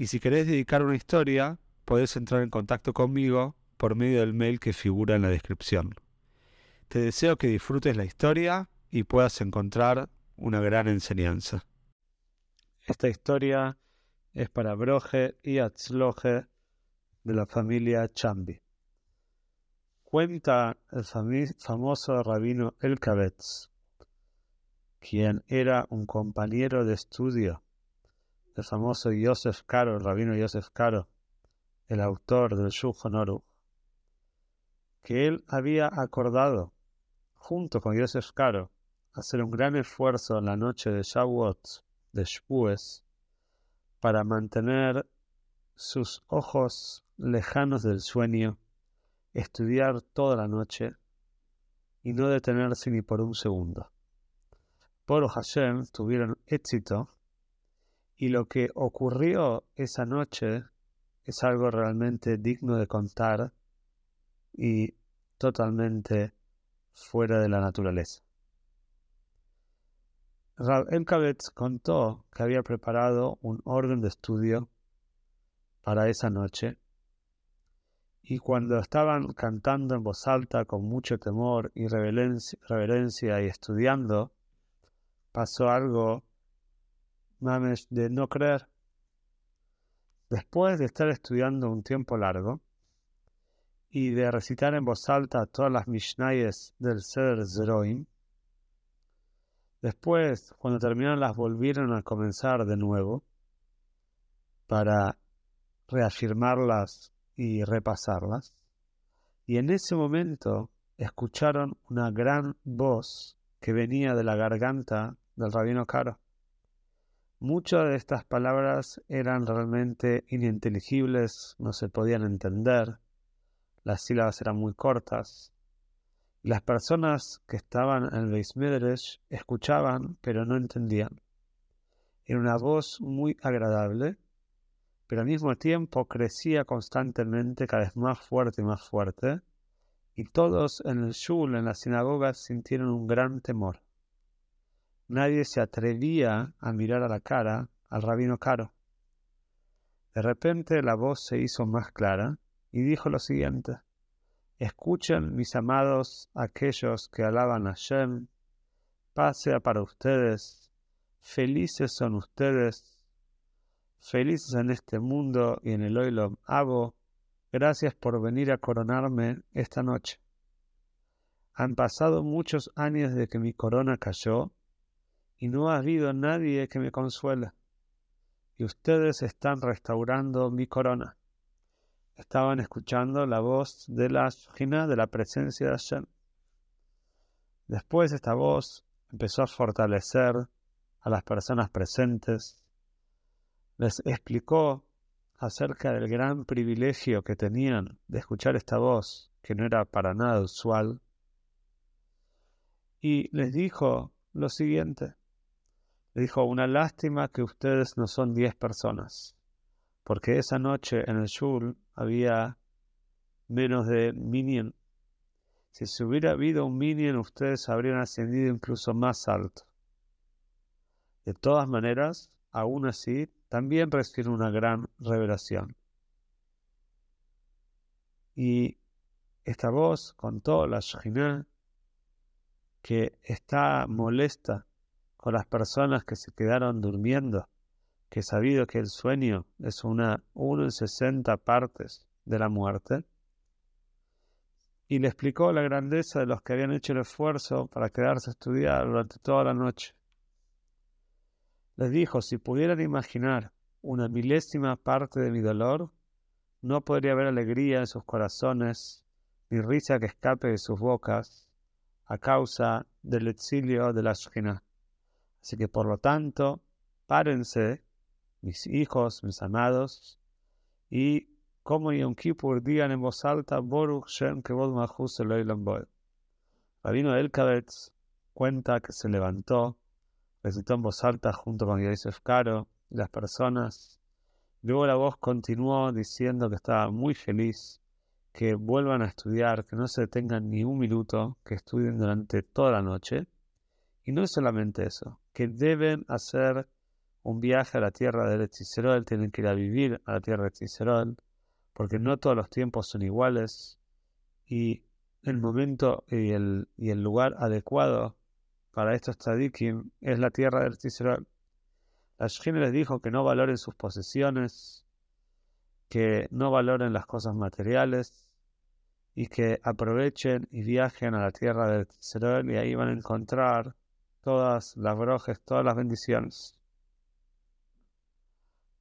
y si querés dedicar una historia, podés entrar en contacto conmigo por medio del mail que figura en la descripción. Te deseo que disfrutes la historia y puedas encontrar una gran enseñanza. Esta historia es para Broje y Atzloje de la familia Chambi. Cuenta el famoso rabino El quien era un compañero de estudio el famoso Yosef Caro, el rabino Yosef Caro, el autor del Shulchan Aruch, que él había acordado, junto con Yosef Caro, hacer un gran esfuerzo en la noche de Shavuot, de Shpues, para mantener sus ojos lejanos del sueño, estudiar toda la noche y no detenerse ni por un segundo. Por Hashem tuvieron éxito y lo que ocurrió esa noche es algo realmente digno de contar y totalmente fuera de la naturaleza. Rav Elkabetz contó que había preparado un orden de estudio para esa noche y cuando estaban cantando en voz alta con mucho temor y reverencia y estudiando, pasó algo mames de no creer. Después de estar estudiando un tiempo largo y de recitar en voz alta todas las Mishnayes del Ser Zeroim, después, cuando terminaron, las volvieron a comenzar de nuevo para reafirmarlas y repasarlas. Y en ese momento escucharon una gran voz que venía de la garganta del rabino Caro. Muchas de estas palabras eran realmente ininteligibles, no se podían entender, las sílabas eran muy cortas, las personas que estaban en el Beis escuchaban, pero no entendían. Era una voz muy agradable, pero al mismo tiempo crecía constantemente, cada vez más fuerte y más fuerte, y todos en el shul, en las sinagogas, sintieron un gran temor. Nadie se atrevía a mirar a la cara al rabino Caro. De repente la voz se hizo más clara y dijo lo siguiente: Escuchen, mis amados, aquellos que alaban a Shem, pase para ustedes, felices son ustedes, felices en este mundo y en el Oilom Abo, gracias por venir a coronarme esta noche. Han pasado muchos años desde que mi corona cayó y no ha habido nadie que me consuela. Y ustedes están restaurando mi corona. Estaban escuchando la voz de la Shina, de la presencia de Hashem. Después esta voz empezó a fortalecer a las personas presentes. Les explicó acerca del gran privilegio que tenían de escuchar esta voz, que no era para nada usual. Y les dijo lo siguiente. Dijo, una lástima que ustedes no son diez personas, porque esa noche en el shul había menos de minion. Si se hubiera habido un minion, ustedes habrían ascendido incluso más alto. De todas maneras, aún así, también reciben una gran revelación. Y esta voz contó la Shekhinah que está molesta con las personas que se quedaron durmiendo, que sabido que el sueño es una 1 en 60 partes de la muerte, y le explicó la grandeza de los que habían hecho el esfuerzo para quedarse a estudiar durante toda la noche. Les dijo, si pudieran imaginar una milésima parte de mi dolor, no podría haber alegría en sus corazones, ni risa que escape de sus bocas, a causa del exilio de la Shekhinah. Así que por lo tanto, párense, mis hijos, mis amados, y como Yom Kippur digan en voz alta, Boruch Shem Kevod Mahus Eloilam Boed. Rabino Elkabetz cuenta que se levantó, recitó en voz alta junto con Yosef Caro y las personas. Luego la voz continuó diciendo que estaba muy feliz, que vuelvan a estudiar, que no se detengan ni un minuto, que estudien durante toda la noche. Y no es solamente eso, que deben hacer un viaje a la tierra de Eretz tienen que ir a vivir a la tierra de Eretz porque no todos los tiempos son iguales y el momento y el, y el lugar adecuado para estos tzadikim es la tierra de Eretz La Shechina les dijo que no valoren sus posesiones, que no valoren las cosas materiales y que aprovechen y viajen a la tierra de Eretz y ahí van a encontrar todas las brojes, todas las bendiciones.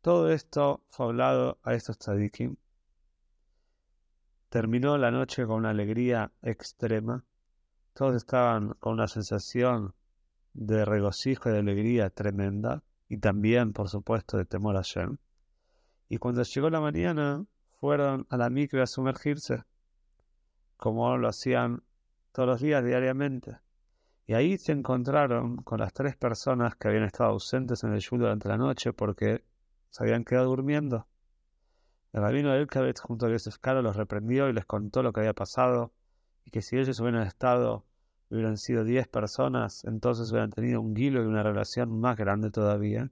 Todo esto fue hablado a estos tzadikim. Terminó la noche con una alegría extrema. Todos estaban con una sensación de regocijo y de alegría tremenda. Y también, por supuesto, de temor a Shem. Y cuando llegó la mañana, fueron a la micro a sumergirse, como lo hacían todos los días diariamente. Y ahí se encontraron con las tres personas que habían estado ausentes en el shul durante la noche porque se habían quedado durmiendo. El rabino Elkabetz junto a Yosef Karo los reprendió y les contó lo que había pasado y que si ellos hubieran estado, hubieran sido diez personas, entonces hubieran tenido un guilo y una relación más grande todavía.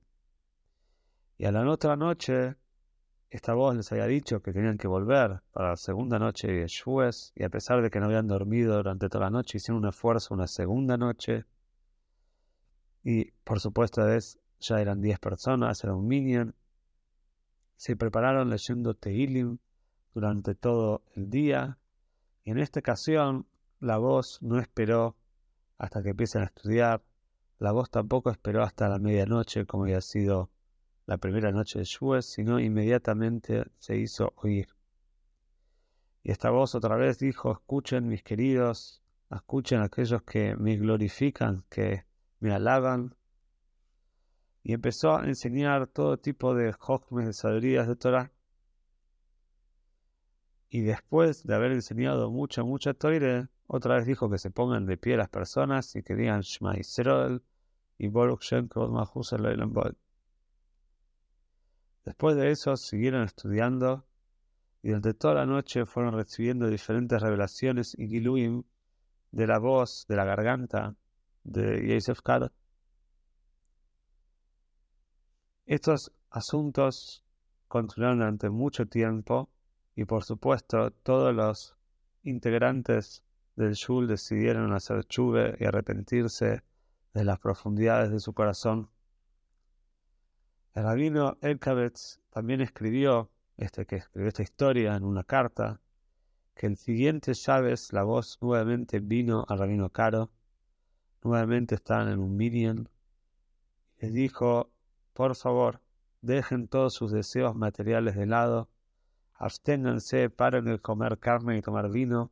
Y a la otra noche, esta voz les había dicho que tenían que volver para la segunda noche de Yeshues, y a pesar de que no habían dormido durante toda la noche, hicieron un esfuerzo una segunda noche. Y por supuesto, ya eran diez personas, era un minion, se prepararon leyendo Tehilim durante todo el día. Y en esta ocasión la voz no esperó hasta que empiecen a estudiar, la voz tampoco esperó hasta la medianoche como había sido la primera noche de Shues, sino inmediatamente se hizo oír. Y esta voz otra vez dijo, escuchen mis queridos, escuchen aquellos que me glorifican, que me alaban, y empezó a enseñar todo tipo de jokmes, de sabidurías de Torah. Y después de haber enseñado mucha, mucha Torah, otra vez dijo que se pongan de pie las personas y que digan Shema Yisrael y Baruch Shem Mahus Después de eso siguieron estudiando y durante toda la noche fueron recibiendo diferentes revelaciones y giluim de la voz, de la garganta de Yosef Kar. Estos asuntos continuaron durante mucho tiempo y por supuesto todos los integrantes del Shul decidieron hacer chuve y arrepentirse de las profundidades de su corazón. El rabino Elkabetz también escribió, este, que escribió esta historia en una carta, que el siguiente Chávez la voz nuevamente vino al rabino Caro, nuevamente estaban en un minion, y les dijo, por favor, dejen todos sus deseos materiales de lado, absténganse, paren de comer carne y tomar vino,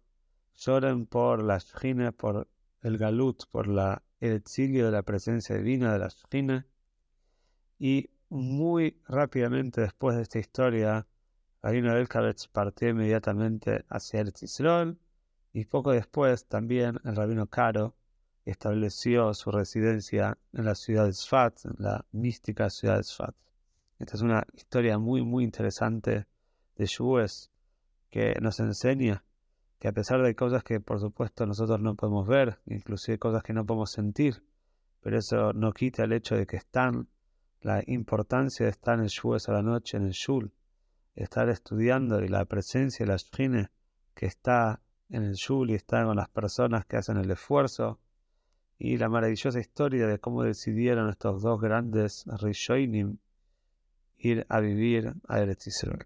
lloren por la shine, por el galut, por la, el exilio de la presencia divina de la shine, y muy rápidamente después de esta historia, Rabino Elkabetz partió inmediatamente hacia el y poco después también el Rabino Caro estableció su residencia en la ciudad de Sfat, en la mística ciudad de Sfat. Esta es una historia muy, muy interesante de Shues que nos enseña que a pesar de cosas que por supuesto nosotros no podemos ver, inclusive cosas que no podemos sentir, pero eso no quita el hecho de que están, la importancia de estar en Shues a la noche en el Shul, estar estudiando y la presencia de la Shine que está en el Shul y está con las personas que hacen el esfuerzo, y la maravillosa historia de cómo decidieron estos dos grandes Rishonim ir a vivir a Eretz Israel.